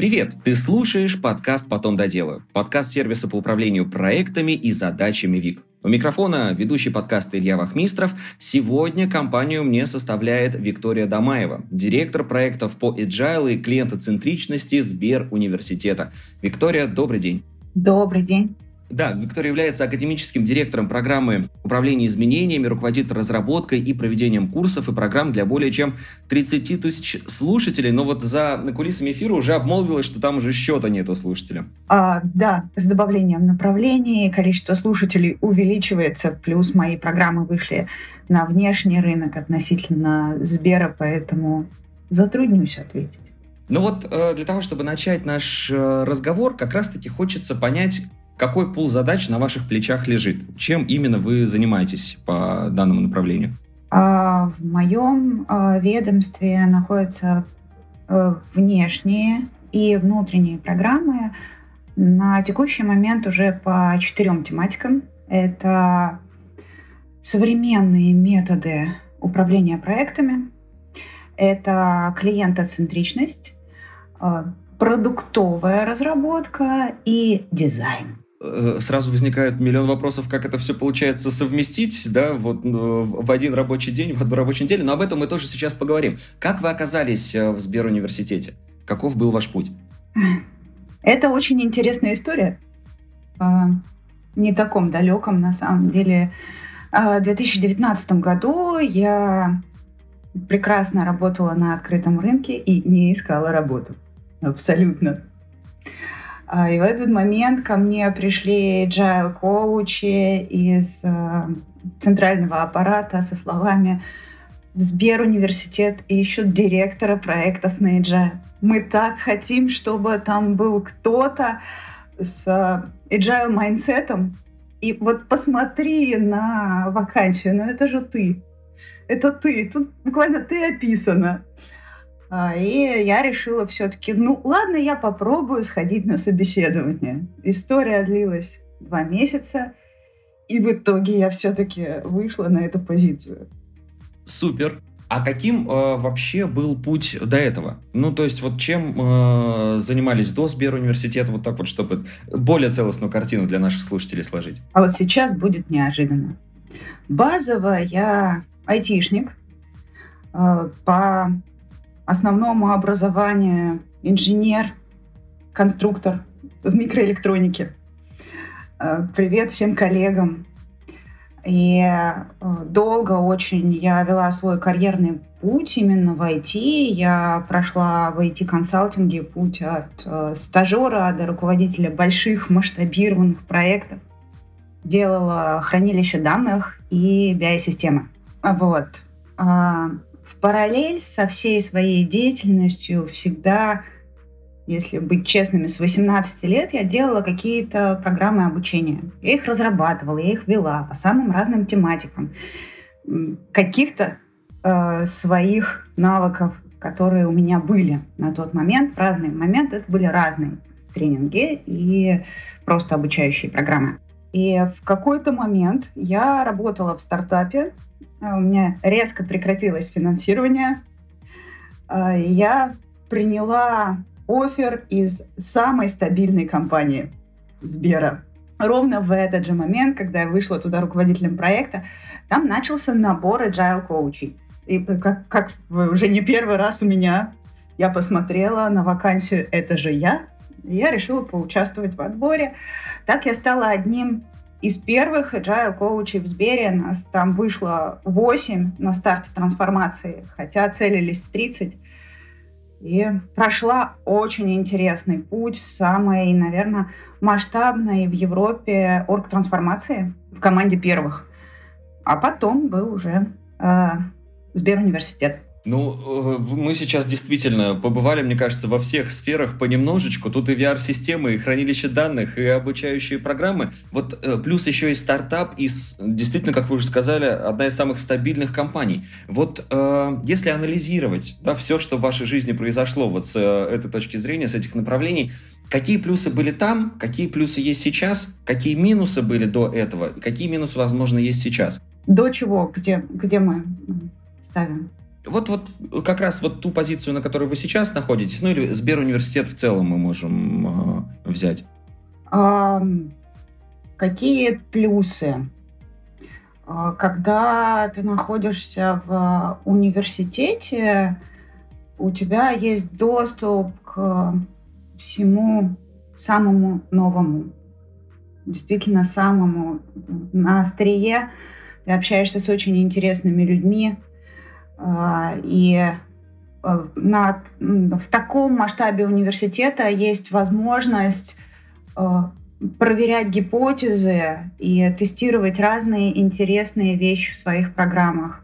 Привет! Ты слушаешь подкаст «Потом доделаю» – подкаст сервиса по управлению проектами и задачами ВИК. У микрофона ведущий подкаста Илья Вахмистров. Сегодня компанию мне составляет Виктория Домаева, директор проектов по agile и клиентоцентричности Сбер университета. Виктория, добрый день. Добрый день. Да, Виктория является академическим директором программы управления изменениями, руководит разработкой и проведением курсов и программ для более чем 30 тысяч слушателей. Но вот за кулисами эфира уже обмолвилось, что там уже счета нету слушателям. А, да, с добавлением направлений количество слушателей увеличивается, плюс мои программы вышли на внешний рынок относительно Сбера, поэтому затруднюсь ответить. Ну вот э, для того, чтобы начать наш э, разговор, как раз-таки хочется понять, какой пул задач на ваших плечах лежит? Чем именно вы занимаетесь по данному направлению? А, в моем а, ведомстве находятся э, внешние и внутренние программы. На текущий момент уже по четырем тематикам. Это современные методы управления проектами, это клиентоцентричность, э, продуктовая разработка и дизайн. Э, сразу возникает миллион вопросов, как это все получается совместить, да, вот ну, в один рабочий день, в одну рабочую неделю, но об этом мы тоже сейчас поговорим. Как вы оказались э, в Сберуниверситете? Каков был ваш путь? Это очень интересная история. А, не таком далеком, на самом деле. А, в 2019 году я прекрасно работала на открытом рынке и не искала работу. Абсолютно. А, и в этот момент ко мне пришли agile коучи из э, центрального аппарата со словами Сбер университет ищут директора проектов на agile. Мы так хотим, чтобы там был кто-то с э, agile mindset ом. И вот посмотри на вакансию, ну это же ты. Это ты. Тут буквально ты описана. А, и я решила все-таки, ну ладно, я попробую сходить на собеседование. История длилась два месяца, и в итоге я все-таки вышла на эту позицию. Супер. А каким э, вообще был путь до этого? Ну, то есть, вот чем э, занимались до Сберуниверситета, вот так вот, чтобы более целостную картину для наших слушателей сложить? А вот сейчас будет неожиданно. Базово я айтишник. Э, по основному образованию инженер, конструктор в микроэлектронике. Э, привет всем коллегам. И э, долго очень я вела свой карьерный путь именно в IT. Я прошла в IT-консалтинге путь от э, стажера до руководителя больших масштабированных проектов. Делала хранилище данных и BI-системы. Вот. В параллель со всей своей деятельностью всегда, если быть честными, с 18 лет я делала какие-то программы обучения. Я их разрабатывала, я их вела по самым разным тематикам. Каких-то э, своих навыков, которые у меня были на тот момент, разные моменты, это были разные тренинги и просто обучающие программы. И в какой-то момент я работала в стартапе, а, у меня резко прекратилось финансирование. А, я приняла офер из самой стабильной компании Сбера. Ровно в этот же момент, когда я вышла туда руководителем проекта, там начался набор agile коучей. И как, как уже не первый раз у меня я посмотрела на вакансию «Это же я», я решила поучаствовать в отборе. Так я стала одним из первых agile коучей в Сбере нас там вышло 8 на старте трансформации, хотя целились в 30. И прошла очень интересный путь, самой, наверное, масштабной в Европе орг-трансформации в команде первых. А потом был уже э, Сберуниверситет. Ну, э, мы сейчас действительно побывали, мне кажется, во всех сферах понемножечку. Тут и VR-системы, и хранилище данных, и обучающие программы. Вот э, плюс еще и стартап, и действительно, как вы уже сказали, одна из самых стабильных компаний. Вот э, если анализировать да, все, что в вашей жизни произошло вот с этой точки зрения, с этих направлений, какие плюсы были там, какие плюсы есть сейчас, какие минусы были до этого, и какие минусы, возможно, есть сейчас? До чего? Где, где мы ставим? Вот, вот как раз вот ту позицию, на которой вы сейчас находитесь, ну или Сберуниверситет в целом мы можем э, взять. А, какие плюсы? А, когда ты находишься в университете, у тебя есть доступ к всему самому новому. Действительно, самому на острие. Ты общаешься с очень интересными людьми. А, и а, на, в таком масштабе университета есть возможность проверять гипотезы и тестировать разные интересные вещи в своих программах.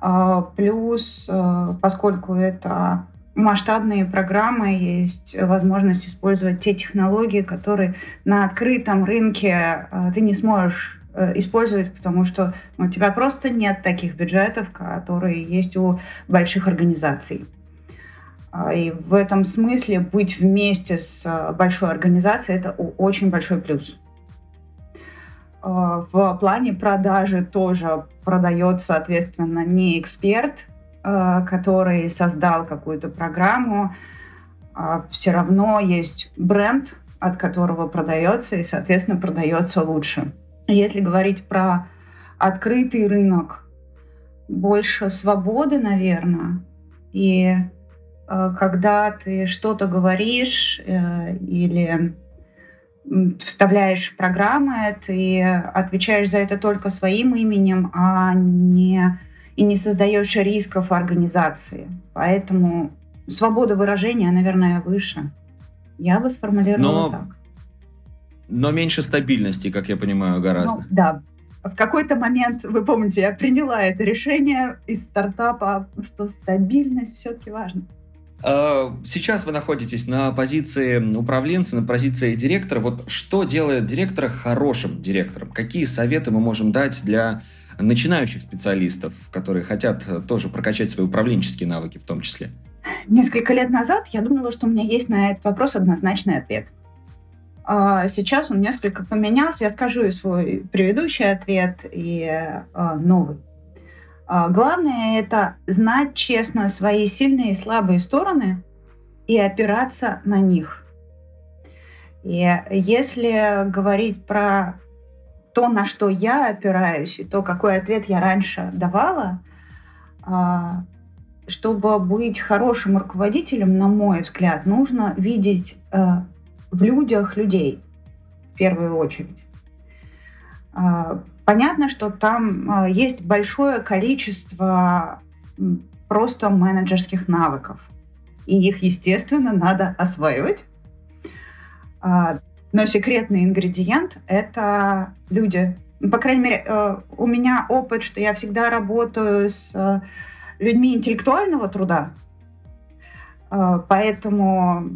А, плюс, а, поскольку это масштабные программы, есть возможность использовать те технологии, которые на открытом рынке ты не сможешь э, использовать, потому что ну, у тебя просто нет таких бюджетов, которые есть у больших организаций. А, и в этом смысле быть вместе с а, большой организацией – это очень большой плюс. А, в плане продажи тоже продает, соответственно, не эксперт, который создал какую-то программу, а все равно есть бренд, от которого продается, и, соответственно, продается лучше. Если говорить про открытый рынок, больше свободы, наверное, и Э, когда ты что-то говоришь э, или вставляешь в программы, ты отвечаешь за это только своим именем, а не и не создаешь рисков организации. Поэтому свобода выражения, наверное, выше. Я бы сформулировала Но... так. Но меньше стабильности, как я понимаю, гораздо. Ну, да. В какой-то момент, вы помните, я приняла это решение из стартапа, что стабильность все-таки важна. Э, сейчас вы находитесь на позиции управленца, на позиции директора. Вот что делает директора хорошим директором? Какие советы мы можем дать для начинающих специалистов, которые хотят тоже прокачать свои управленческие навыки в том числе? Несколько лет назад я думала, что у меня есть на этот вопрос однозначный ответ. А сейчас он несколько поменялся. Я откажу и свой предыдущий ответ и э, новый. А, главное это знать честно свои сильные и слабые стороны и опираться на них. И если говорить про то, на что я опираюсь, и то, какой ответ я раньше давала, а, чтобы быть хорошим руководителем, на мой взгляд, нужно видеть а, в людях людей в первую очередь. Понятно, что там э, есть большое количество просто менеджерских навыков. И их, естественно, надо осваивать. А, но секретный ингредиент — это люди. Ну, по крайней мере, э, у меня опыт, что я всегда работаю с э, людьми интеллектуального труда, поэтому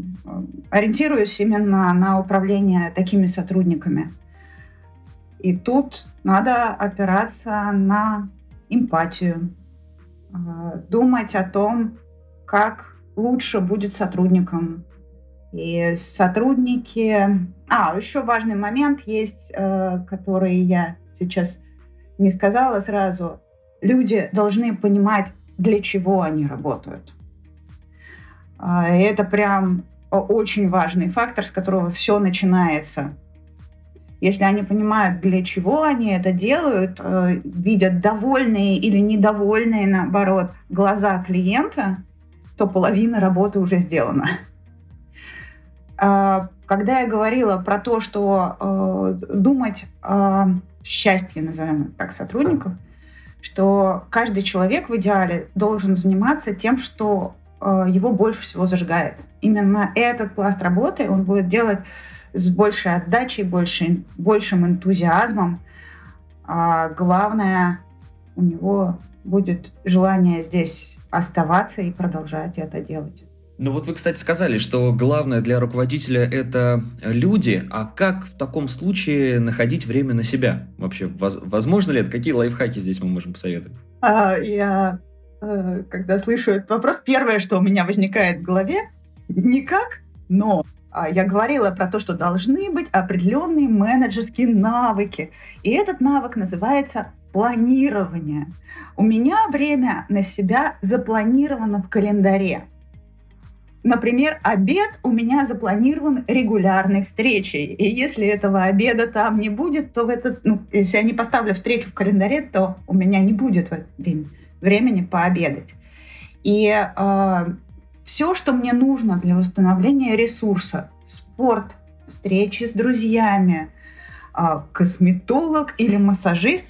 ориентируюсь именно на управление такими сотрудниками. И тут надо опираться на эмпатию, а, думать о том, как лучше будет сотрудникам. И сотрудники... А, еще важный момент есть, э, который я сейчас не сказала сразу. Люди должны понимать, для чего они работают. А, это прям очень важный фактор, с которого все начинается – если они понимают, для чего они это делают, э, видят довольные или недовольные, наоборот, глаза клиента, то половина работы уже сделана. А, когда я говорила про то, что э, думать о счастье, назовем так, сотрудников, что каждый человек в идеале должен заниматься тем, что его больше всего зажигает. Именно этот пласт работы он будет делать с большей отдачей, больше, большим энтузиазмом. А главное, у него будет желание здесь оставаться и продолжать это делать. Ну вот вы, кстати, сказали, что главное для руководителя это люди, а как в таком случае находить время на себя? Вообще, возможно ли это? Какие лайфхаки здесь мы можем посоветовать? А, я, э, когда слышу этот вопрос, первое, что у меня возникает в голове, никак, но а, я говорила про то, что должны быть определенные менеджерские навыки. И этот навык называется планирования. У меня время на себя запланировано в календаре. Например, обед у меня запланирован регулярной встречей. И если этого обеда там не будет, то в этот, ну, если я не поставлю встречу в календаре, то у меня не будет в этот день времени пообедать. И э, все, что мне нужно для восстановления ресурса, спорт, встречи с друзьями, э, косметолог или массажист,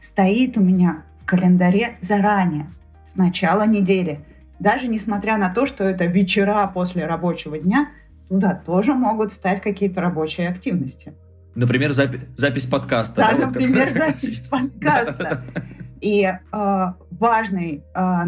стоит у меня в календаре заранее, с начала недели – даже несмотря на то, что это вечера после рабочего дня, туда тоже могут стать какие-то рабочие активности. Например, запи- запись подкаста. Да, да например, запись подкаста. И э, важный э,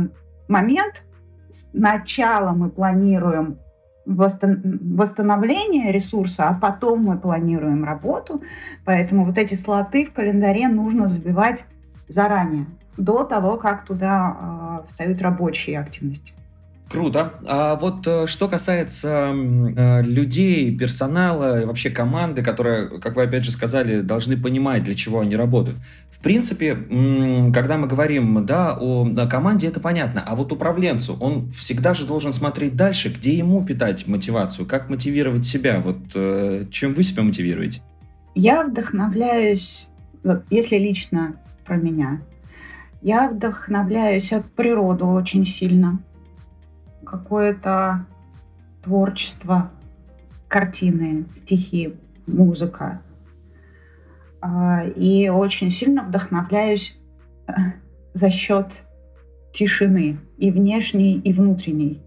момент. Сначала мы планируем восстановление ресурса, а потом мы планируем работу. Поэтому вот эти слоты в календаре нужно забивать заранее до того, как туда э, встают рабочие активности. Круто. А вот э, что касается э, людей, персонала и вообще команды, которые, как вы опять же сказали, должны понимать, для чего они работают. В принципе, когда мы говорим да, о, команде, это понятно. А вот управленцу, он всегда же должен смотреть дальше, где ему питать мотивацию, как мотивировать себя. Вот э, чем вы себя мотивируете? Я вдохновляюсь, если лично про меня, я вдохновляюсь от природы очень сильно. Какое-то творчество, картины, стихи, музыка. А, и очень сильно вдохновляюсь э, за счет тишины и внешней, и внутренней.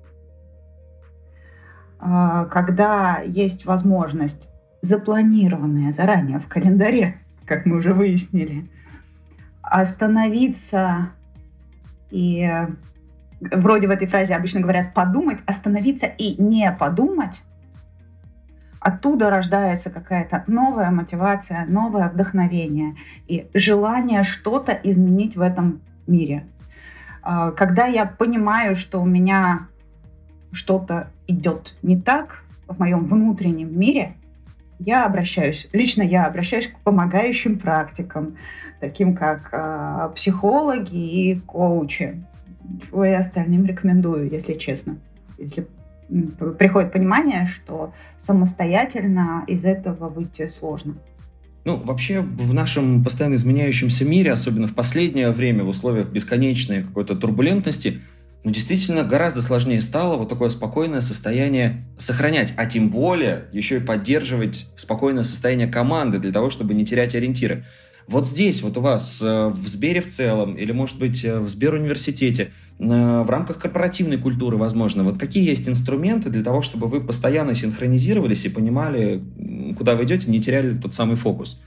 А, когда есть возможность, запланированная заранее в календаре, как мы уже выяснили, остановиться и вроде в этой фразе обычно говорят подумать, остановиться и не подумать, оттуда рождается какая-то новая мотивация, новое вдохновение и желание что-то изменить в этом мире. А, когда я понимаю, что у меня что-то идет не так в моем внутреннем мире, я обращаюсь, лично я обращаюсь к помогающим практикам, таким как э, психологи и коучи. И остальным рекомендую, если честно. Если приходит понимание, что самостоятельно из этого выйти сложно. Ну, вообще, в нашем постоянно изменяющемся мире, особенно в последнее время, в условиях бесконечной какой-то турбулентности, ну, действительно, гораздо сложнее стало вот такое спокойное состояние сохранять, а тем более еще и поддерживать спокойное состояние команды для того, чтобы не терять ориентиры. Вот здесь, вот у вас э, в Сбере в целом, или, может быть, э, в Сберуниверситете, э, в рамках корпоративной культуры, возможно, вот какие есть инструменты для того, чтобы вы постоянно синхронизировались и понимали, куда вы идете, не теряли тот самый фокус?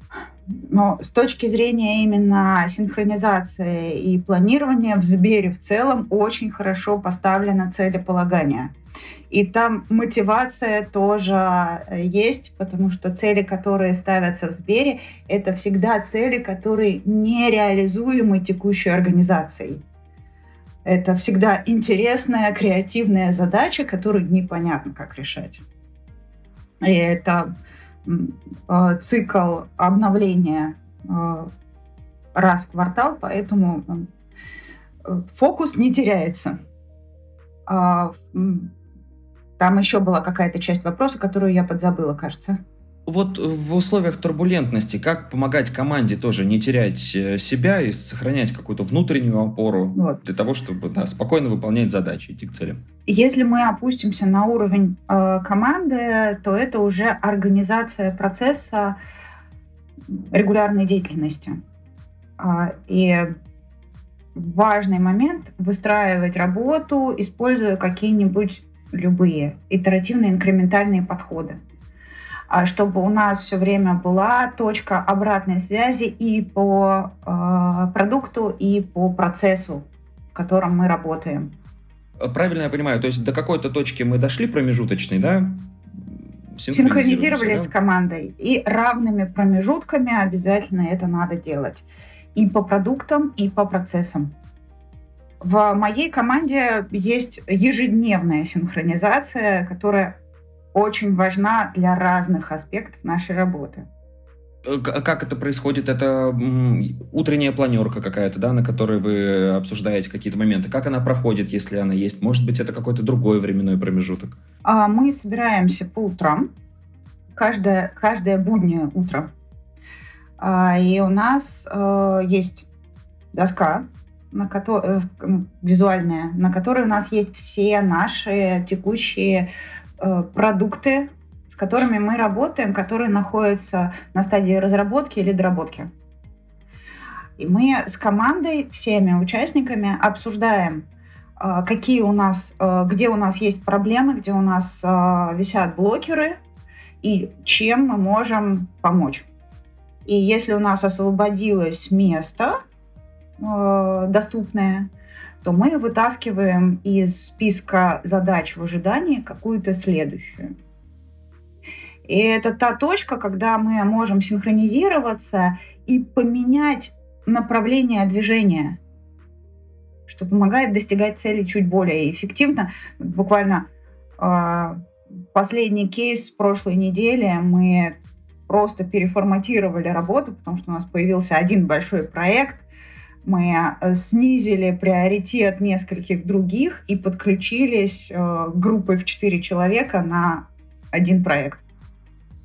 Но с точки зрения именно синхронизации и планирования в Сбере в целом очень хорошо поставлено целеполагание. И там мотивация тоже э, есть, потому что цели, которые ставятся в Сбере, это всегда цели, которые нереализуемы текущей организацией. Это всегда интересная, креативная задача, которую непонятно, как решать. И это э, цикл обновления э, раз в квартал, поэтому фокус не теряется. А, там еще была какая-то часть вопроса, которую я подзабыла, кажется. Вот в условиях турбулентности, как помогать команде тоже не терять э, себя и сохранять какую-то внутреннюю опору вот. для того, чтобы да, спокойно выполнять задачи, идти к целям? Если мы опустимся на уровень э, команды, то это уже организация процесса регулярной деятельности. Э, и важный момент выстраивать работу, используя какие-нибудь любые итеративные инкрементальные подходы чтобы у нас все время была точка обратной связи и по э, продукту, и по процессу, в котором мы работаем. Правильно я понимаю, то есть до какой-то точки мы дошли промежуточной, да? Синхронизировались да? с командой. И равными промежутками обязательно это надо делать. И по продуктам, и по процессам. В моей команде есть ежедневная синхронизация, которая очень важна для разных аспектов нашей работы. Э, как это происходит? Это утренняя планерка какая-то, да, на которой вы обсуждаете какие-то моменты. Как она проходит, если она есть? Может быть, это какой-то другой временной промежуток? А, мы собираемся по утрам, каждое, каждое буднее утро. А, и у нас э, есть доска, на которой, э, визуальная, на которой у нас есть все наши текущие продукты, с которыми мы работаем, которые находятся на стадии разработки или доработки. И мы с командой, всеми участниками обсуждаем, а, какие у нас, а, где у нас есть проблемы, где у нас висят блокеры и чем мы можем помочь. И если у нас освободилось место доступное, то мы вытаскиваем из списка задач в ожидании какую-то следующую. И это та точка, когда мы можем синхронизироваться и поменять направление движения, что помогает достигать цели чуть более эффективно. Буквально э, последний кейс прошлой недели мы просто переформатировали работу, потому что у нас появился один большой проект, мы э, снизили приоритет нескольких других и подключились э, группой в четыре человека на один проект.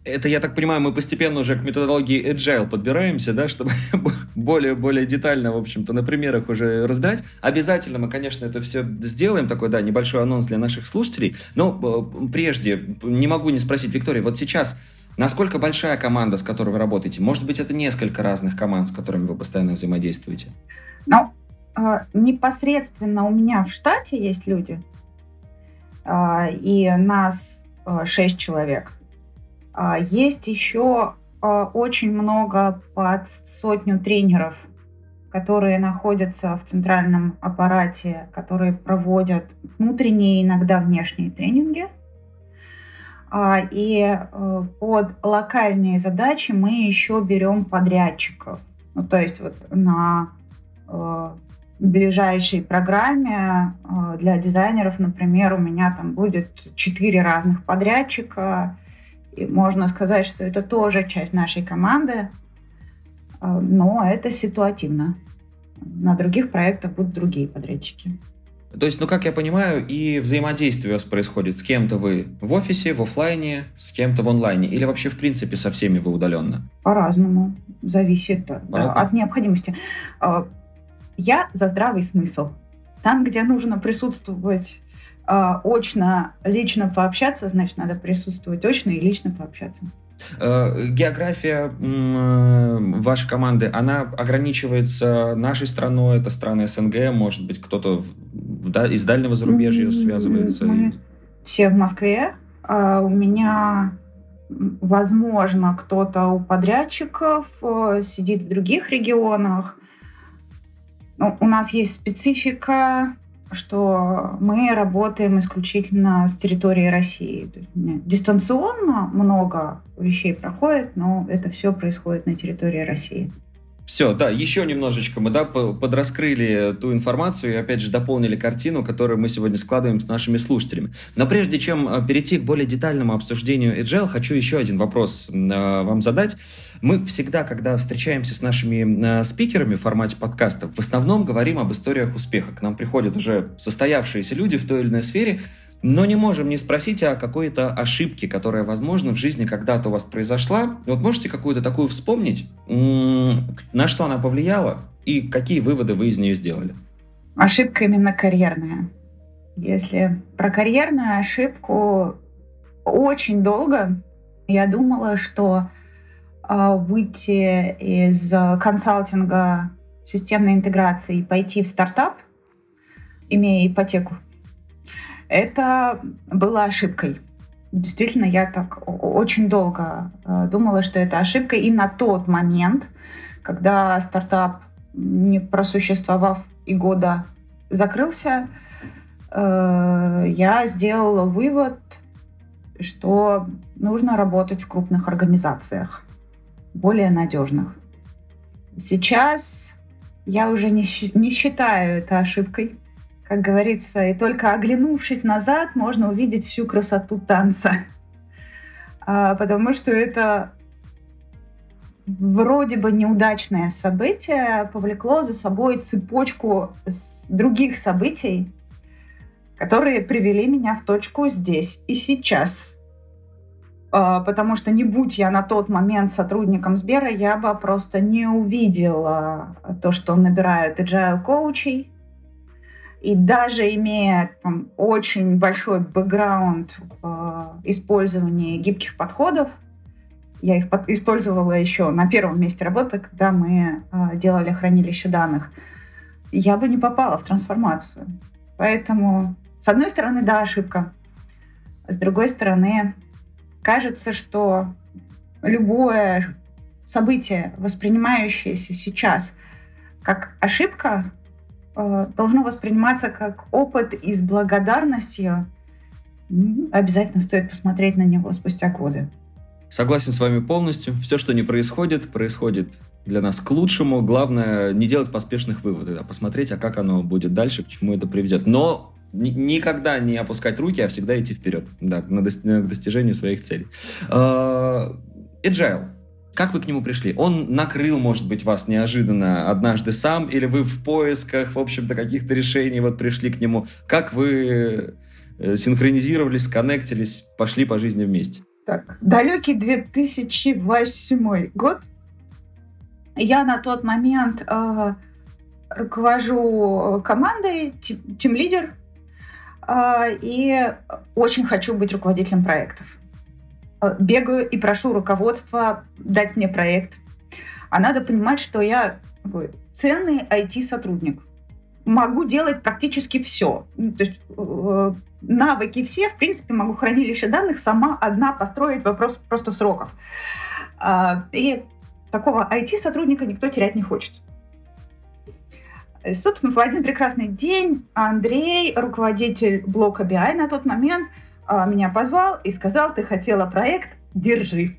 Это, я так понимаю, мы постепенно уже к методологии Agile подбираемся, да, чтобы более-более детально, в общем-то, на примерах уже разбирать. Обязательно мы, конечно, это все сделаем, такой, да, небольшой анонс для наших слушателей. Но э, прежде, не могу не спросить, Виктория, вот сейчас насколько большая команда, с которой вы работаете? Может быть, это несколько разных команд, с которыми вы постоянно взаимодействуете? Ну, э, непосредственно у меня в штате есть люди, э, и нас шесть человек – а, есть еще а, очень много под сотню тренеров, которые находятся в центральном аппарате, которые проводят внутренние, иногда внешние тренинги. А, и э, под локальные задачи мы еще берем подрядчиков. Ну, то есть вот на э, ближайшей программе э, для дизайнеров, например, у меня там будет четыре разных подрядчика, и можно сказать, что это тоже часть нашей команды, но это ситуативно. На других проектах будут другие подрядчики. То есть, ну, как я понимаю, и взаимодействие у вас происходит с кем-то вы в офисе, в офлайне, с кем-то в онлайне, или вообще, в принципе, со всеми вы удаленно? По-разному. Зависит По да, от необходимости. А, я за здравый смысл. Там, где нужно присутствовать а, очно, лично пообщаться, значит, надо присутствовать очно и лично пообщаться. Э, география э, вашей команды, она ограничивается нашей страной, это страны СНГ, может быть, кто-то из дальнего зарубежья связывается? Мы все в Москве. А у меня, возможно, кто-то у подрядчиков э, сидит в других регионах. Ну, у нас есть специфика что мы работаем исключительно с территории России. дистанционно много вещей проходит, но это все происходит на территории России. Все, да, еще немножечко мы да, подраскрыли ту информацию и опять же дополнили картину, которую мы сегодня складываем с нашими слушателями. Но прежде чем э, перейти к более детальному обсуждению Agile, хочу еще один вопрос э, вам задать. Мы всегда, когда встречаемся с нашими э, спикерами в формате подкастов, в основном говорим об историях успеха. К нам приходят уже состоявшиеся люди в той или иной сфере, но не можем не спросить о какой-то ошибке, которая, возможно, в жизни когда-то у вас произошла. Вот можете какую-то такую вспомнить, на что она повлияла и какие выводы вы из нее сделали? Ошибка именно карьерная. Если про карьерную ошибку очень долго я думала, что выйти из консалтинга системной интеграции и пойти в стартап, имея ипотеку, это было ошибкой. Действительно, я так очень долго э, думала, что это ошибка. И на тот момент, когда стартап, не просуществовав и года, закрылся, э, я сделала вывод, что нужно работать в крупных организациях, более надежных. Сейчас я уже не, не считаю это ошибкой как говорится, и только оглянувшись назад, можно увидеть всю красоту танца. А, потому что это вроде бы неудачное событие повлекло за собой цепочку других событий, которые привели меня в точку здесь и сейчас. А, потому что не будь я на тот момент сотрудником Сбера, я бы просто не увидела то, что набирают agile коучей. И даже имея там, очень большой бэкграунд в использовании гибких подходов, я их использовала еще на первом месте работы, когда мы э, делали хранилище данных, я бы не попала в трансформацию. Поэтому, с одной стороны, да, ошибка. С другой стороны, кажется, что любое событие, воспринимающееся сейчас как ошибка, э, должно восприниматься как опыт и с благодарностью. Обязательно стоит посмотреть на него спустя годы. Согласен с вами полностью. Все, что не происходит, происходит для нас к лучшему. Главное не делать поспешных выводов, а посмотреть, а как оно будет дальше, к чему это приведет. Но никогда не опускать руки, а всегда идти вперед, да, на, до, на достижение своих целей. Uh, Agile. Как вы к нему пришли? Он накрыл, может быть, вас неожиданно однажды сам, или вы в поисках, в общем-то, каких-то решений вот пришли к нему? Как вы э, синхронизировались, сконнектились, пошли по жизни вместе? Так, далекий 2008 год. Я на тот момент э, руковожу командой, тим-лидер а, и очень хочу быть руководителем проектов. А, бегаю и прошу руководства дать мне проект. А надо понимать, что я ценный IT-сотрудник. Могу делать практически все. Ну, то есть э, навыки все, в принципе, могу хранилище данных сама одна построить вопрос просто сроков. А, и такого IT-сотрудника никто терять не хочет. Собственно, в один прекрасный день Андрей, руководитель блока BI на тот момент, а, меня позвал и сказал, ты хотела проект, держи.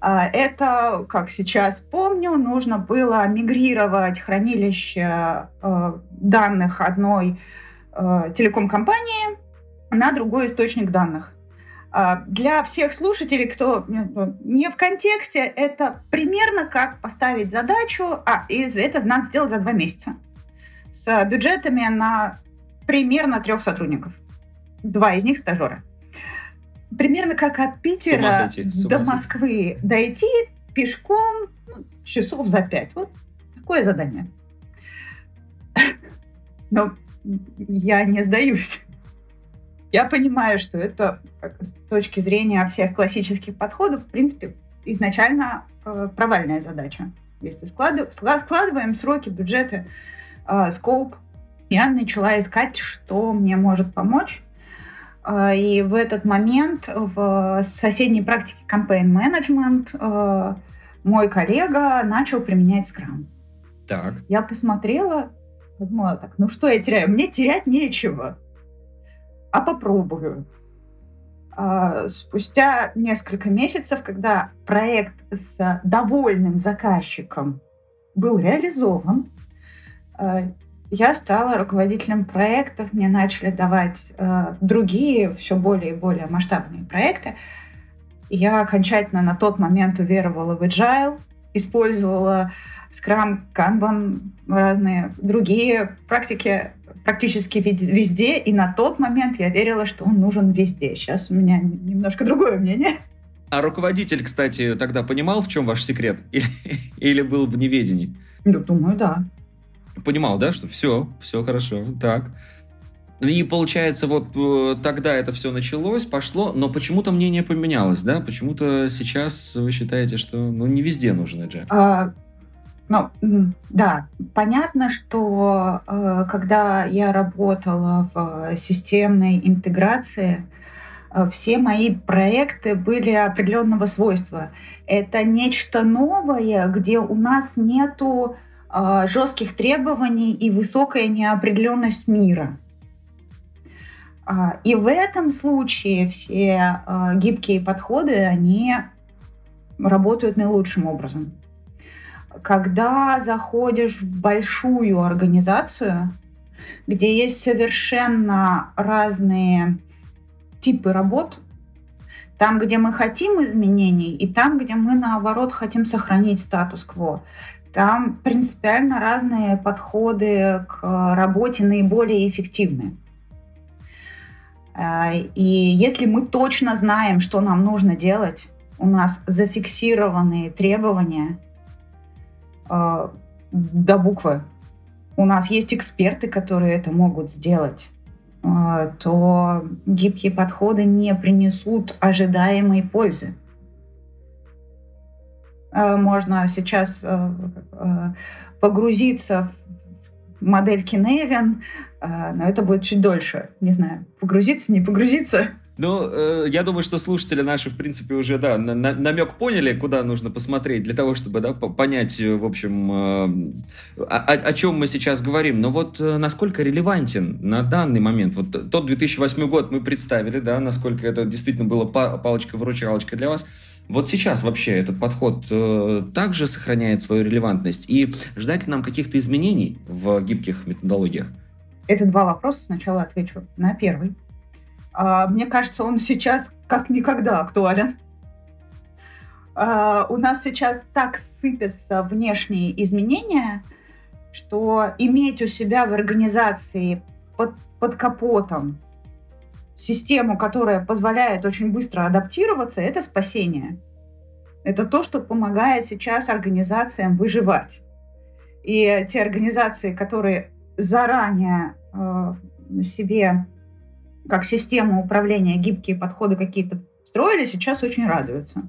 А, это, как сейчас помню, нужно было мигрировать хранилище а, данных одной телеком-компании на другой источник данных. А, для всех слушателей, кто не в контексте, это примерно как поставить задачу, а и это надо сделать за два месяца с бюджетами на примерно трех сотрудников. Два из них стажеры. Примерно как от Питера сойти, до Москвы дойти пешком ну, часов за пять. Вот такое задание. Но я не сдаюсь. Я понимаю, что это с точки зрения всех классических подходов, в принципе, изначально э, провальная задача. Если складываем, складываем сроки, бюджеты, э, скоп, я начала искать, что мне может помочь. Э, и в этот момент в соседней практике campaign management э, мой коллега начал применять скрам. Так. Я посмотрела, подумала так, ну что я теряю? Мне терять нечего а попробую. А, спустя несколько месяцев, когда проект с довольным заказчиком был реализован, а, я стала руководителем проектов, мне начали давать а, другие, все более и более масштабные проекты. Я окончательно на тот момент уверовала в Agile, использовала Scrum, Kanban, разные другие практики практически везде, и на тот момент я верила, что он нужен везде. Сейчас у меня немножко другое мнение. А руководитель, кстати, тогда понимал, в чем ваш секрет? Или, или был в неведении? Ну, думаю, да. Понимал, да, что все, все хорошо, так. И получается, вот э, тогда это все началось, пошло, но почему-то мнение поменялось, да? Почему-то сейчас вы считаете, что ну, не везде нужен agile? А, ну, да, понятно, что э, когда я работала в системной интеграции, э, все мои проекты были определенного свойства. Это нечто новое, где у нас нету э, жестких требований и высокая неопределенность мира. А, и в этом случае все гибкие подходы, они работают наилучшим образом когда заходишь в большую организацию, где есть совершенно разные типы работ, Там, где мы хотим изменений, и там, где мы, наоборот, хотим сохранить статус-кво. Там принципиально разные подходы к работе наиболее эффективные. А, и если мы точно знаем, что нам нужно делать, у нас зафиксированные требования э, до буквы, у нас есть эксперты, которые это могут сделать, э, то гибкие подходы не принесут ожидаемой пользы. Э, можно сейчас э, э, погрузиться в модель Киневин, но это будет чуть дольше. Не знаю, погрузиться, не погрузиться. Ну, э, я думаю, что слушатели наши, в принципе, уже, да, на, на, намек поняли, куда нужно посмотреть, для того, чтобы, да, понять, в общем, э, о, о чем мы сейчас говорим. Но вот э, насколько релевантен на данный момент, вот тот 2008 год мы представили, да, насколько это действительно было палочка-выручалочка для вас. Вот сейчас вообще этот подход э, также сохраняет свою релевантность? И ждать ли нам каких-то изменений в гибких методологиях? Это два вопроса. Сначала отвечу на первый. А, мне кажется, он сейчас как никогда актуален. А, у нас сейчас так сыпятся внешние изменения, что иметь у себя в организации под, под капотом систему, которая позволяет очень быстро адаптироваться, это спасение. Это то, что помогает сейчас организациям выживать. И те организации, которые заранее э, себе как система управления гибкие подходы какие-то строили, сейчас очень радуются.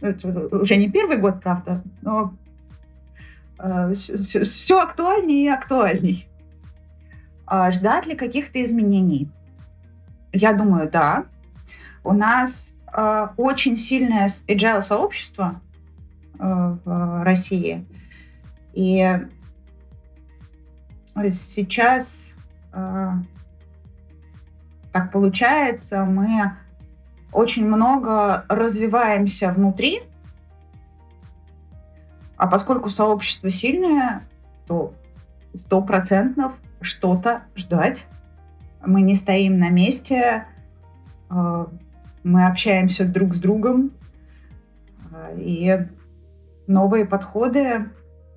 Это уже не первый год, правда, но э, все актуальнее и актуальней. А ждать ли каких-то изменений? Я думаю, да. У нас э, очень сильное agile сообщество э, в России. И сейчас э, так получается, мы очень много развиваемся внутри, а поскольку сообщество сильное, то сто процентов что-то ждать. Мы не стоим на месте, э, мы общаемся друг с другом, э, и новые подходы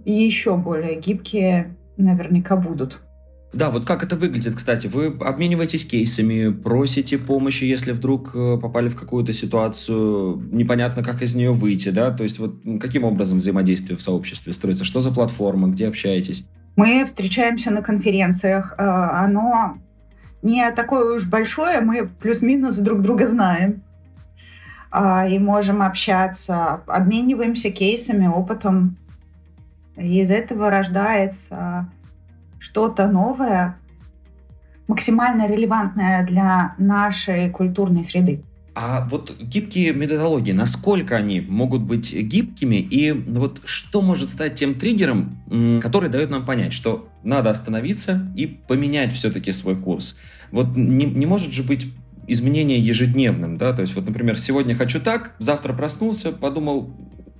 еще более гибкие наверняка будут. Да, вот как это выглядит, кстати? Вы обмениваетесь кейсами, просите помощи, если вдруг э, попали в какую-то ситуацию, непонятно, как из нее выйти, да? То есть вот каким образом взаимодействие в сообществе строится? Что за платформа, где общаетесь? Мы встречаемся на конференциях. Э, оно не такое уж большое, мы плюс-минус друг друга знаем а, и можем общаться, обмениваемся кейсами, опытом. И из этого рождается что-то новое, максимально релевантное для нашей культурной среды. А вот гибкие методологии, насколько они могут быть гибкими, и вот что может стать тем триггером, который дает нам понять, что надо остановиться и поменять все-таки свой курс? Вот не, не может же быть изменение ежедневным, да, то есть вот, например, сегодня хочу так, завтра проснулся, подумал,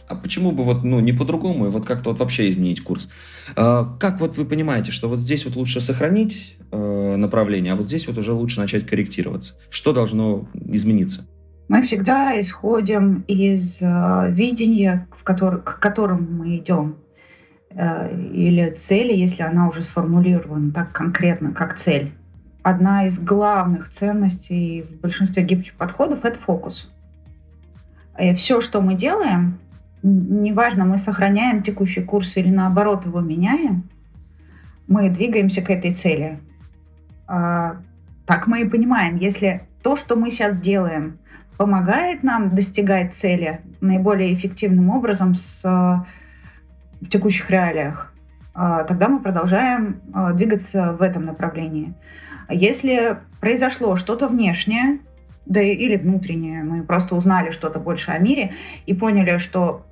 а почему бы вот, ну, не по-другому, и вот как-то вот вообще изменить курс? А, как вот вы понимаете, что вот здесь вот лучше сохранить э, направление, а вот здесь вот уже лучше начать корректироваться? Что должно измениться? Мы всегда исходим из э, видения, в который, к которому мы идем, э, или цели, если она уже сформулирована так конкретно, как цель. Одна из главных ценностей в большинстве гибких подходов – это фокус. И все, что мы делаем, неважно, мы сохраняем текущий курс или наоборот его меняем, мы двигаемся к этой цели. А, так мы и понимаем, если то, что мы сейчас делаем, помогает нам достигать цели наиболее эффективным образом с, в текущих реалиях, а, тогда мы продолжаем а, двигаться в этом направлении. Если произошло что-то внешнее, да или внутреннее, мы просто узнали что-то больше о мире и поняли, что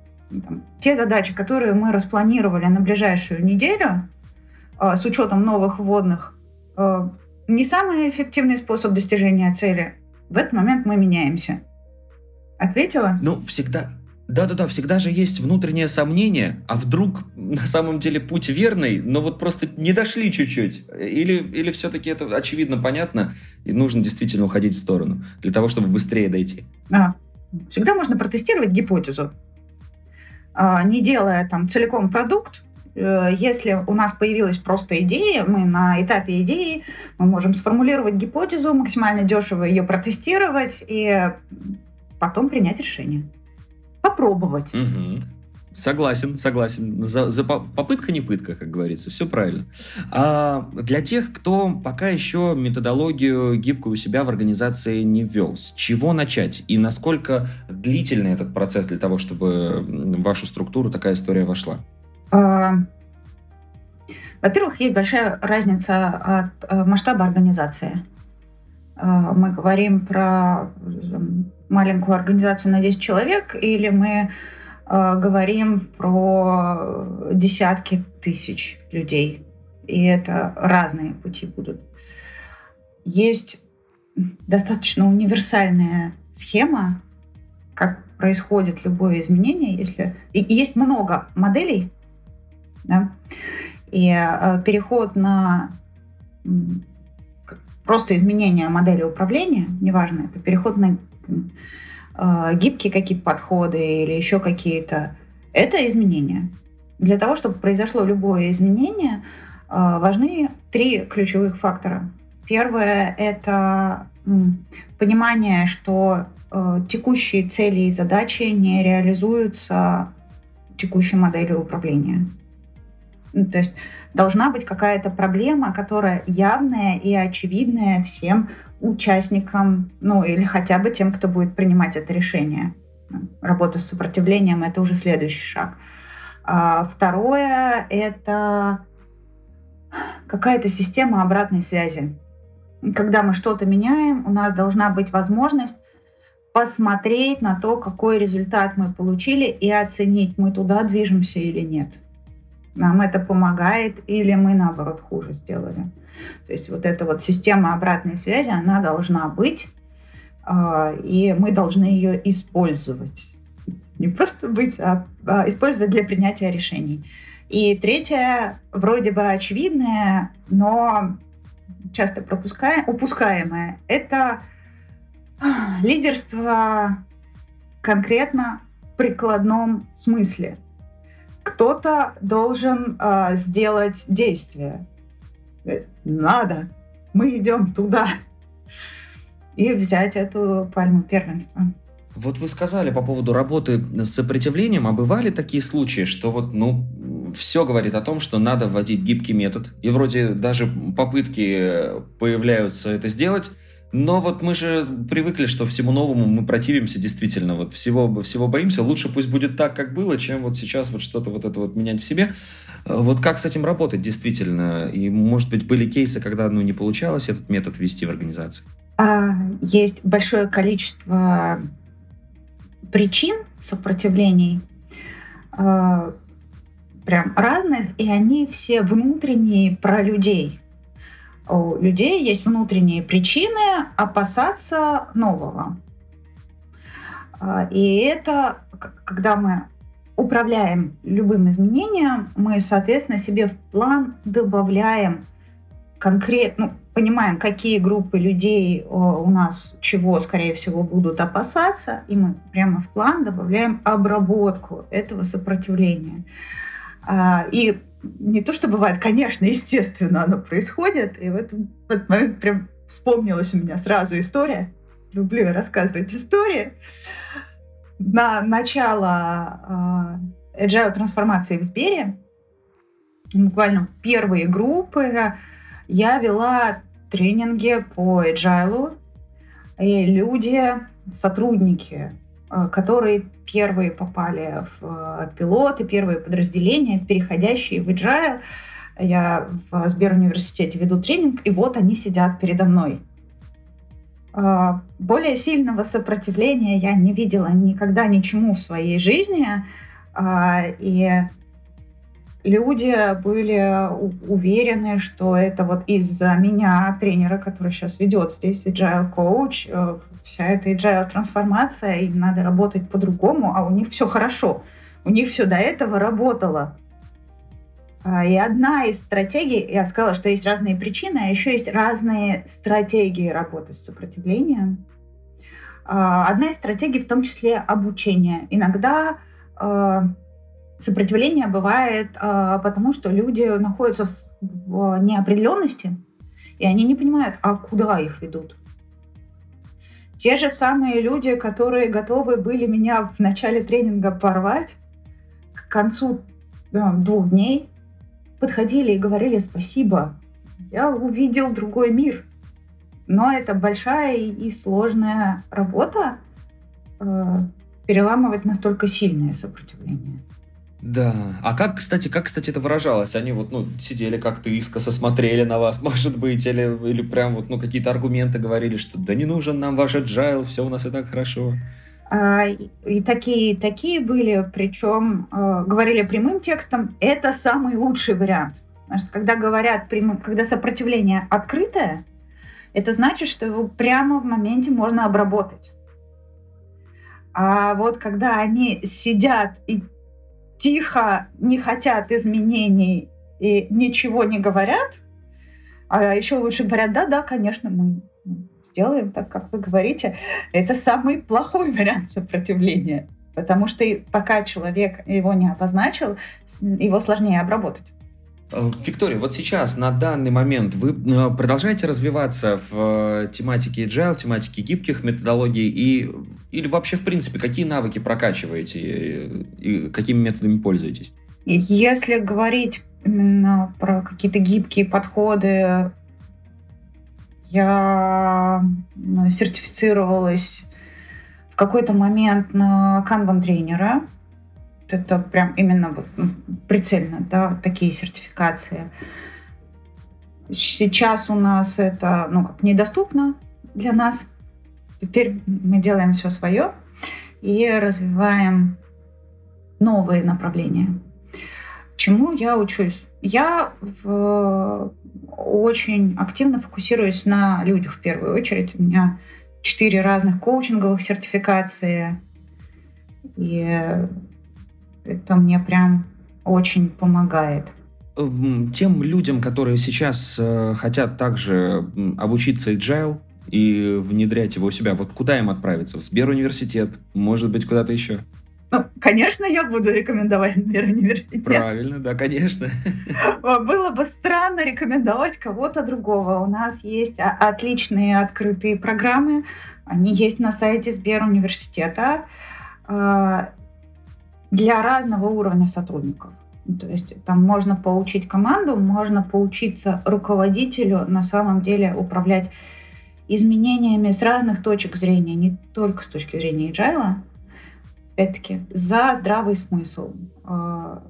те задачи, которые мы распланировали на ближайшую неделю, э, с учетом новых вводных, э, не самый эффективный способ достижения цели. В этот момент мы меняемся. Ответила? Ну, всегда, Да-да-да, всегда же есть внутреннее сомнение, а вдруг на самом деле путь верный, но вот просто не дошли чуть-чуть. Или, или все-таки это очевидно понятно, и нужно действительно уходить в сторону, для того, чтобы быстрее дойти. А, всегда можно протестировать гипотезу, а, не делая там целиком продукт, э, если у нас появилась просто идея, мы на этапе идеи, мы можем сформулировать гипотезу, максимально дешево ее протестировать и потом принять решение попробовать. Угу. Согласен, согласен. За, за попытка не пытка, как говорится, все правильно. А для тех, кто пока еще методологию гибкую у себя в организации не ввел, с чего начать и насколько длительный этот процесс для того, чтобы в вашу структуру такая история вошла? А, во-первых, есть большая разница от э, масштаба организации. А, мы говорим про маленькую организацию на 10 человек, или мы говорим про десятки тысяч людей. И это разные пути будут. Есть достаточно универсальная схема, как происходит любое изменение, если и есть много моделей, да? и э, переход на просто изменение модели управления, неважно, это переход на э, гибкие какие-то подходы или еще какие-то, это изменения. Для того, чтобы произошло любое изменение, э, важны три ключевых фактора. Первое – это понимание, что э, текущие цели и задачи не реализуются текущей моделью управления. Ну, то есть должна быть какая-то проблема, которая явная и очевидная всем участникам, ну или хотя бы тем, кто будет принимать это решение. Работа с сопротивлением – это уже следующий шаг. А второе – это какая-то система обратной связи. Когда мы что-то меняем, у нас должна быть возможность посмотреть на то, какой результат мы получили и оценить, мы туда движемся или нет. Нам это помогает или мы, наоборот, хуже сделали. То есть вот эта вот система обратной связи, она должна быть, а, и мы должны ее использовать. Не просто быть, а, а использовать для принятия решений. И третье, вроде бы очевидное, но часто пропускаем, упускаемое, это лидерство конкретно в прикладном смысле. Кто-то должен э, сделать действие. Надо, мы идем туда. И взять эту пальму первенства. Вот вы сказали по поводу работы с сопротивлением, а бывали такие случаи, что вот, ну, все говорит о том, что надо вводить гибкий метод, и вроде даже попытки появляются это сделать, но вот мы же привыкли, что всему новому мы противимся действительно, вот всего, всего боимся. Лучше пусть будет так, как было, чем вот сейчас вот что-то вот это вот менять в себе. Э, вот как с этим работать действительно? И, может быть, были кейсы, когда ну, не получалось этот метод ввести в организации? А, есть большое количество причин сопротивлений, э, прям разных, и они все внутренние про людей у людей есть внутренние причины опасаться нового. А, и это, когда мы управляем любым изменением, мы, соответственно, себе в план добавляем конкретно, ну, понимаем, какие группы людей у нас чего, скорее всего, будут опасаться, и мы прямо в план добавляем обработку этого сопротивления. А, и не то, что бывает, конечно, естественно, оно происходит. И в, этом, в этот момент прям вспомнилась у меня сразу история. Люблю рассказывать истории. На начало э, agile трансформации в Сбере, буквально первые группы, я вела тренинги по agile, и люди, сотрудники которые первые попали в э, пилоты, первые подразделения, переходящие в agile. Я в Сберуниверситете веду тренинг, и вот они сидят передо мной. Э, более сильного сопротивления я не видела никогда ничему в своей жизни. И люди были уверены, что это вот из-за меня, тренера, который сейчас ведет здесь Agile Coach, э, вся эта Agile трансформация, им надо работать по-другому, а у них все хорошо. У них все до этого работало. А, и одна из стратегий, я сказала, что есть разные причины, а еще есть разные стратегии работы с сопротивлением. А, одна из стратегий в том числе обучение. Иногда а, сопротивление бывает потому, что люди находятся в неопределенности, и они не понимают, а куда их ведут. Те же самые люди, которые готовы были меня в начале тренинга порвать, к концу двух дней подходили и говорили спасибо. Я увидел другой мир. Но это большая и сложная работа э, переламывать настолько сильное сопротивление. Да. А как, кстати, как, кстати, это выражалось? Они вот, ну, сидели как-то искоса, смотрели на вас, может быть, или, или прям вот, ну, какие-то аргументы говорили, что да не нужен нам ваш agile, все у нас и так хорошо. А, и такие, такие были, причем э, говорили прямым текстом, это самый лучший вариант. Потому что когда говорят, прямым, когда сопротивление открытое, это значит, что его прямо в моменте можно обработать. А вот когда они сидят и тихо не хотят изменений и ничего не говорят, а еще лучше говорят, да, да, конечно, мы сделаем так, как вы говорите, это самый плохой вариант сопротивления. Потому что пока человек его не обозначил, его сложнее обработать. Э, Виктория, вот сейчас, на данный момент, вы э, продолжаете развиваться в э, тематике agile, тематике гибких методологий и или вообще, в принципе, какие навыки прокачиваете и какими методами пользуетесь? Если говорить именно про какие-то гибкие подходы, я сертифицировалась в какой-то момент на канбан тренера. Это прям именно вот прицельно, да, такие сертификации. Сейчас у нас это, ну, как недоступно для нас. Теперь мы делаем все свое и развиваем новые направления. Чему я учусь? Я в, очень активно фокусируюсь на людях в первую очередь. У меня четыре разных коучинговых сертификации. И это мне прям очень помогает. Эм, тем людям, которые сейчас э, хотят также обучиться agile и внедрять его у себя, вот куда им отправиться? В Сберуниверситет? Может быть, куда-то еще? Ну, конечно, я буду рекомендовать университет. Правильно, да, конечно. Было бы странно рекомендовать кого-то другого. У нас есть отличные открытые программы. Они есть на сайте Сберуниверситета а, для разного уровня сотрудников. То есть там можно поучить команду, можно поучиться руководителю на самом деле управлять изменениями с разных точек зрения, не только с точки зрения agile, опять-таки, за здравый смысл. А,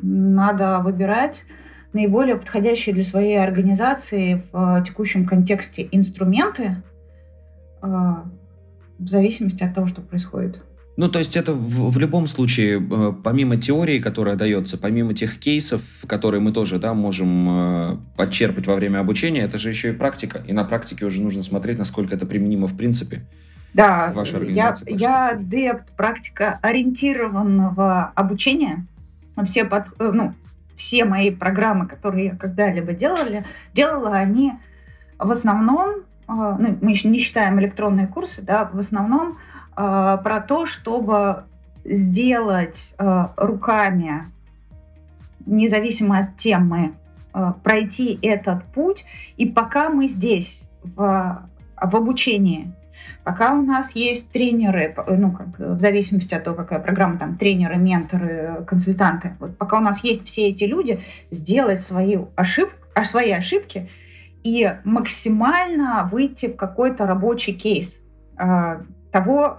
надо выбирать наиболее подходящие для своей организации в текущем контексте инструменты а, в зависимости от того, что происходит. Ну, то есть это в, в любом случае, э, помимо теории, которая дается, помимо тех кейсов, которые мы тоже да, можем э, подчерпать во время обучения, это же еще и практика. И на практике уже нужно смотреть, насколько это применимо в принципе. Да, я, я адепт практика ориентированного обучения. Все, под, э, ну, все мои программы, которые я когда-либо делали, делала, они в основном, ну, мы еще не считаем электронные курсы, да, в основном э, про то, чтобы сделать руками, независимо от темы, пройти этот путь. И пока мы здесь в, в обучении Пока у нас есть тренеры, ну, как, в зависимости от того, какая программа, там, тренеры, менторы, консультанты, вот пока у нас есть все эти люди, сделать свои, ошиб, а, свои ошибки и максимально выйти в какой-то рабочий кейс э, того,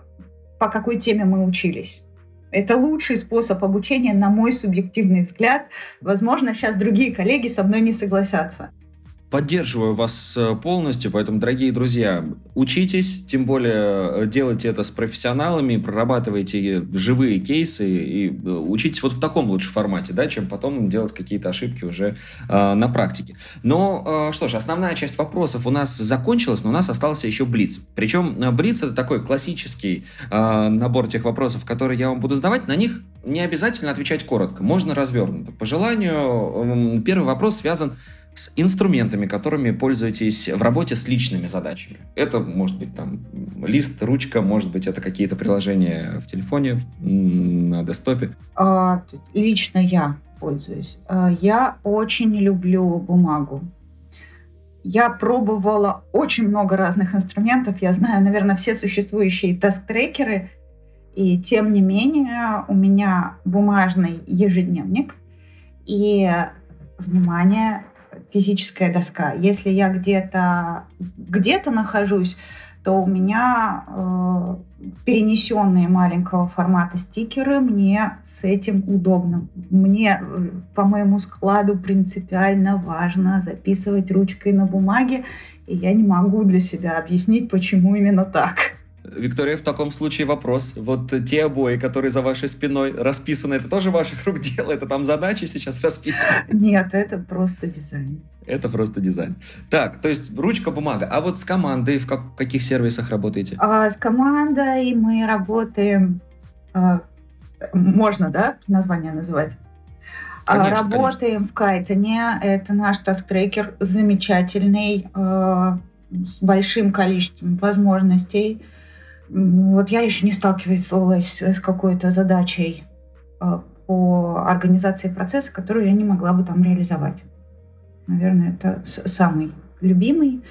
по какой теме мы учились. Это лучший способ обучения, на мой субъективный взгляд. Возможно, сейчас другие коллеги со мной не согласятся. Поддерживаю вас э, полностью, поэтому, дорогие друзья, учитесь, тем более э, делайте это с профессионалами, прорабатывайте живые кейсы и э, учитесь вот в таком лучше формате, да, чем потом делать какие-то ошибки уже э, на практике. Но э, что ж, основная часть вопросов у нас закончилась, но у нас остался еще Блиц. Причем Блиц это такой классический э, набор тех вопросов, которые я вам буду задавать. На них не обязательно отвечать коротко, можно развернуто. По желанию, первый вопрос связан инструментами, которыми пользуетесь в работе с личными задачами. Это может быть там лист, ручка, может быть это какие-то приложения в телефоне, на десктопе. А, лично я пользуюсь. А, я очень люблю бумагу. Я пробовала очень много разных инструментов. Я знаю, наверное, все существующие тест-трекеры. И тем не менее у меня бумажный ежедневник. И, внимание, физическая доска. Если я где-то где-то нахожусь, то у меня э, перенесенные маленького формата стикеры мне с этим удобно. Мне э, по моему складу принципиально важно записывать ручкой на бумаге, и я не могу для себя объяснить, почему именно так. Виктория, в таком случае вопрос. Вот те обои, которые за вашей спиной расписаны, это тоже ваших рук дело? Это там задачи сейчас расписаны? Нет, это просто дизайн. Это просто дизайн. Так, то есть ручка, бумага. А вот с командой в как, каких сервисах работаете? А, с командой мы работаем... А, можно, да, название называть? А, конечно, работаем конечно. в Кайтене. Это наш task tracker замечательный, э, с большим количеством возможностей. Вот я еще не сталкивалась с какой-то задачей а, по организации процесса, которую я не могла бы там реализовать. Наверное, это самый любимый.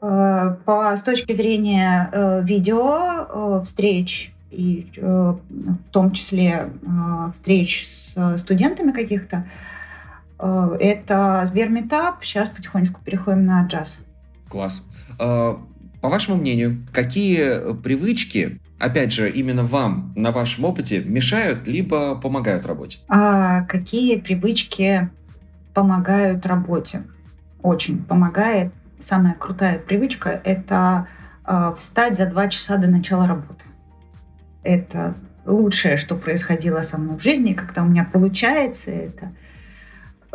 А, по, с точки зрения э, видео, э, встреч и э, в том числе встреч с студентами каких-то, это Сберметап. Сейчас потихонечку переходим на джаз. Класс. По вашему мнению, какие привычки, опять же, именно вам на вашем опыте мешают либо помогают работе? А какие привычки помогают работе? Очень помогает. Самая крутая привычка – это э, встать за два часа до начала работы. Это лучшее, что происходило со мной в жизни, когда у меня получается это – Э,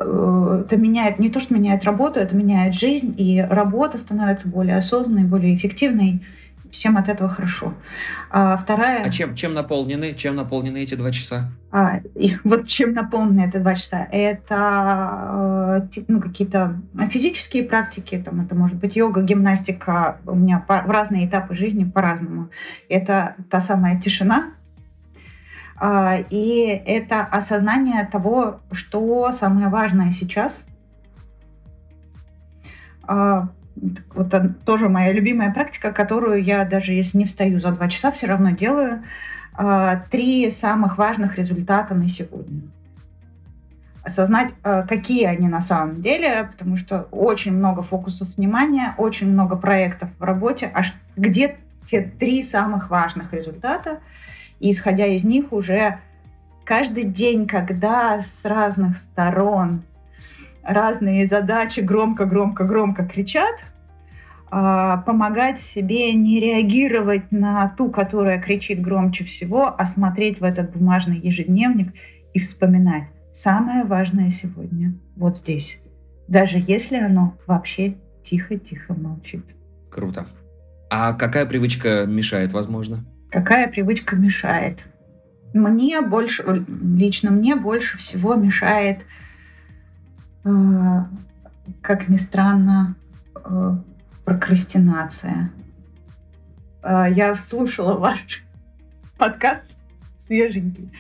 это меняет не то, что меняет работу, это меняет жизнь, и работа становится более осознанной, более эффективной. Всем от этого хорошо. А вторая... А чем, чем наполнены? Чем наполнены эти два часа? А, и вот чем наполнены эти два часа? Это э, ну, какие-то физические практики, там, это может быть йога, гимнастика. У меня по, в разные этапы жизни по-разному. Это та самая тишина, и это осознание того, что самое важное сейчас. А, вот тоже моя любимая практика, которую я даже если не встаю за два часа, все равно делаю. А, три самых важных результата на сегодня. Осознать, какие они на самом деле, потому что очень много фокусов внимания, очень много проектов в работе. А где те три самых важных результата – и исходя из них уже каждый день, когда с разных сторон разные задачи громко-громко-громко кричат, а, помогать себе не реагировать на ту, которая кричит громче всего, а смотреть в этот бумажный ежедневник и вспоминать самое важное сегодня вот здесь, даже если оно вообще тихо-тихо молчит. Круто. А какая привычка мешает, возможно? Какая привычка мешает? Мне больше, лично мне больше всего мешает, э, как ни странно, э, прокрастинация. Э, я слушала ваш подкаст свеженький.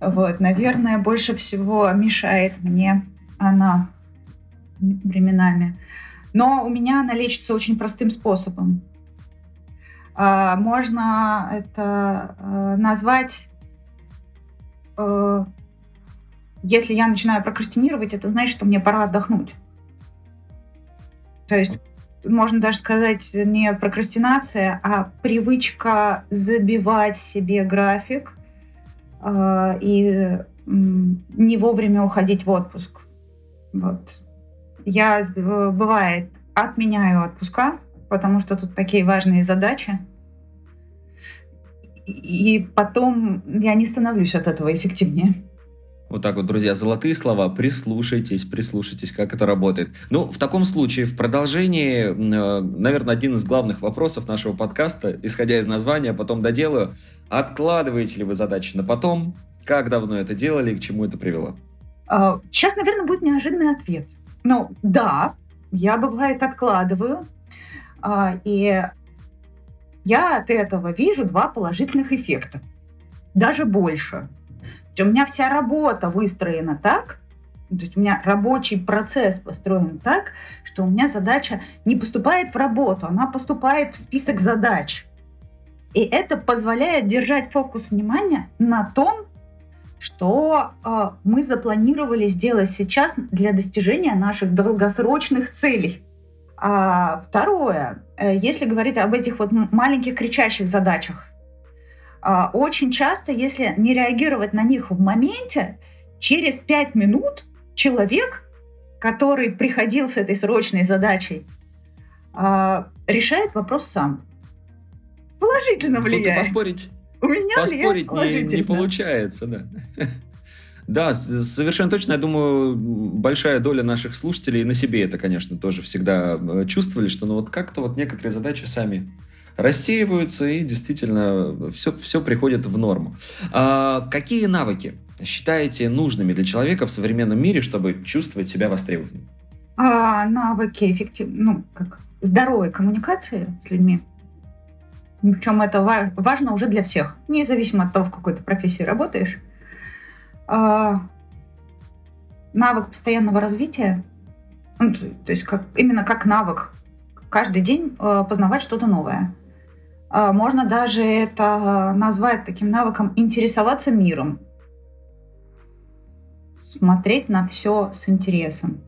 Вот, наверное, больше всего мешает мне она временами. Но у меня она лечится очень простым способом. А, можно это э, назвать, э, если я начинаю прокрастинировать, это значит, что мне пора отдохнуть. То есть можно даже сказать не прокрастинация, а привычка забивать себе график э, и не вовремя уходить в отпуск. Вот. я, э, бывает, отменяю отпуска, потому что тут такие важные задачи. И потом я не становлюсь от этого эффективнее. Вот так вот, друзья, золотые слова. Прислушайтесь, прислушайтесь, как это работает. Ну, в таком случае, в продолжении, э, наверное, один из главных вопросов нашего подкаста, исходя из названия, потом доделаю. Откладываете ли вы задачи на потом? Как давно это делали и к чему это привело? А, сейчас, наверное, будет неожиданный ответ. Ну, да, я бывает откладываю. А, и я от этого вижу два положительных эффекта. Даже больше. У меня вся работа выстроена так, то есть у меня рабочий процесс построен так, что у меня задача не поступает в работу, она поступает в список задач. И это позволяет держать фокус внимания на том, что э, мы запланировали сделать сейчас для достижения наших долгосрочных целей. А второе, э, если говорить об этих вот маленьких кричащих задачах, а, очень часто, если не реагировать на них в моменте, через пять минут человек, который приходил с этой срочной задачей, а, решает вопрос сам. Положительно влияет. Тут поспорить, У меня поспорить не, не получается, да. Да, совершенно точно. Я думаю, большая доля наших слушателей на себе это, конечно, тоже всегда э, чувствовали, что ну вот как-то вот некоторые задачи сами рассеиваются, и действительно все, все приходит в норму. А какие навыки считаете нужными для человека в современном мире, чтобы чувствовать себя востребованным? А, навыки эффективной, ну, как здоровой коммуникации с людьми. Причем это важно уже для всех, независимо от того, в какой то профессии работаешь. А, навык постоянного развития, ну, то есть как, именно как навык каждый день э, познавать что-то новое. А, можно даже это назвать таким навыком интересоваться миром. Смотреть на все с интересом.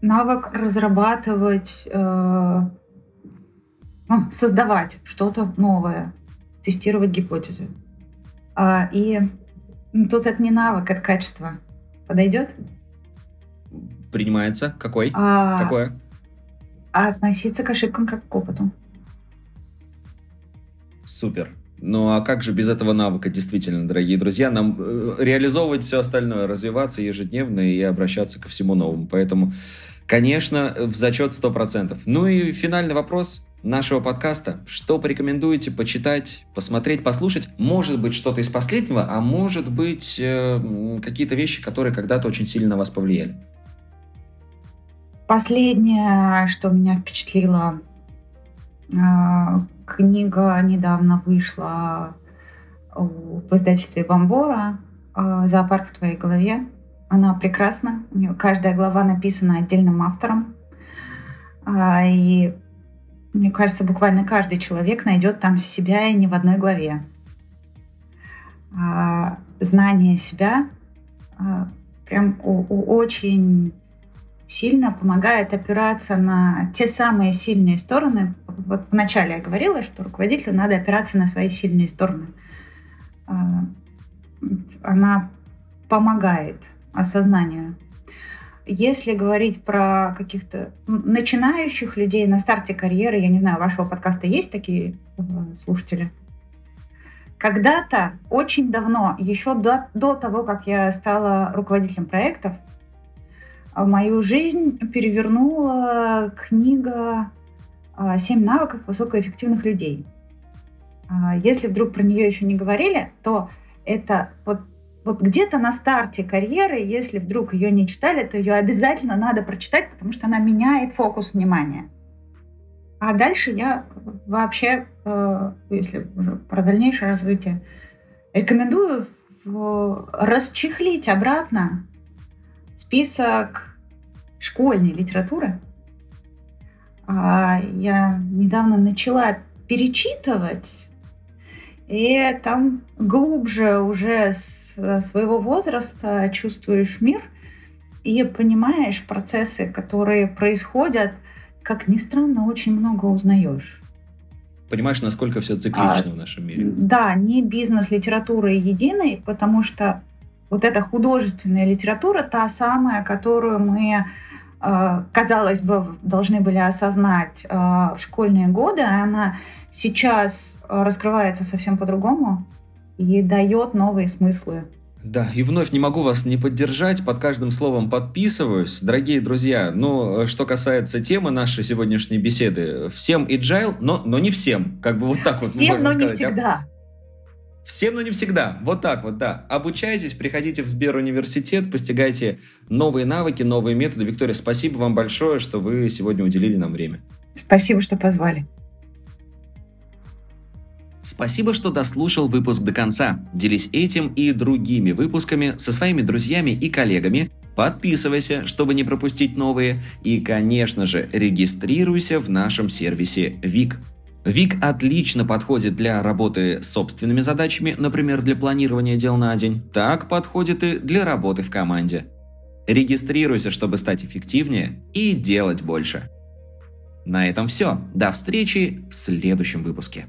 Навык разрабатывать, ну, создавать что-то новое, тестировать гипотезы. А, и тут это не навык, это качество. Подойдет? Принимается. Какой? А, Какое? Относиться к ошибкам как к опыту. Супер. Ну а как же без этого навыка, действительно, дорогие друзья, нам э, реализовывать все остальное, развиваться ежедневно и обращаться ко всему новому. Поэтому, конечно, в зачет 100%. Ну и финальный вопрос нашего подкаста. Что порекомендуете почитать, посмотреть, послушать? Может быть, что-то из последнего, а может быть, э, какие-то вещи, которые когда-то очень сильно на вас повлияли? Последнее, что меня впечатлило, э, Книга недавно вышла в издательстве Бомбора э, «Зоопарк в твоей голове». Она прекрасна. У нее каждая глава написана отдельным автором. А, и мне кажется, буквально каждый человек найдет там себя и не в одной главе. А, знание себя а, прям очень сильно помогает опираться на те самые сильные стороны. Вот вначале я говорила, что руководителю надо опираться на свои сильные стороны. А, она помогает осознанию. Если говорить про каких-то начинающих людей на старте карьеры, я не знаю, вашего подкаста есть такие э, слушатели? Когда-то, очень давно, еще до, до того, как я стала руководителем проектов, а мою жизнь перевернула книга а, «Семь навыков высокоэффективных людей». Если вдруг про нее еще не говорили, то это вот, вот где-то на старте карьеры, если вдруг ее не читали, то ее обязательно надо прочитать, потому что она меняет фокус внимания. А дальше я вообще, э, если про дальнейшее развитие, рекомендую расчехлить обратно список школьной литературы. А, я недавно начала перечитывать, и там глубже уже с своего возраста чувствуешь мир и понимаешь процессы, которые происходят, как ни странно, очень много узнаешь. Понимаешь, насколько все циклично а, в нашем мире. Да, не бизнес литературы единой, потому что вот эта художественная литература, та самая, которую мы э, казалось бы, должны были осознать э, в школьные годы, она сейчас раскрывается совсем по-другому и дает новые смыслы да, и вновь не могу вас не поддержать, под каждым словом подписываюсь. Дорогие друзья, ну, что касается темы нашей сегодняшней беседы, всем agile, но, но не всем, как бы вот так вот. Всем, но сказать. не всегда. Всем, но не всегда. Вот так вот, да. Обучайтесь, приходите в Сберуниверситет, постигайте новые навыки, новые методы. Виктория, спасибо вам большое, что вы сегодня уделили нам время. Спасибо, что позвали. Спасибо, что дослушал выпуск до конца. Делись этим и другими выпусками со своими друзьями и коллегами. Подписывайся, чтобы не пропустить новые. И, конечно же, регистрируйся в нашем сервисе ВИК. ВИК отлично подходит для работы с собственными задачами, например, для планирования дел на день. Так подходит и для работы в команде. Регистрируйся, чтобы стать эффективнее и делать больше. На этом все. До встречи в следующем выпуске.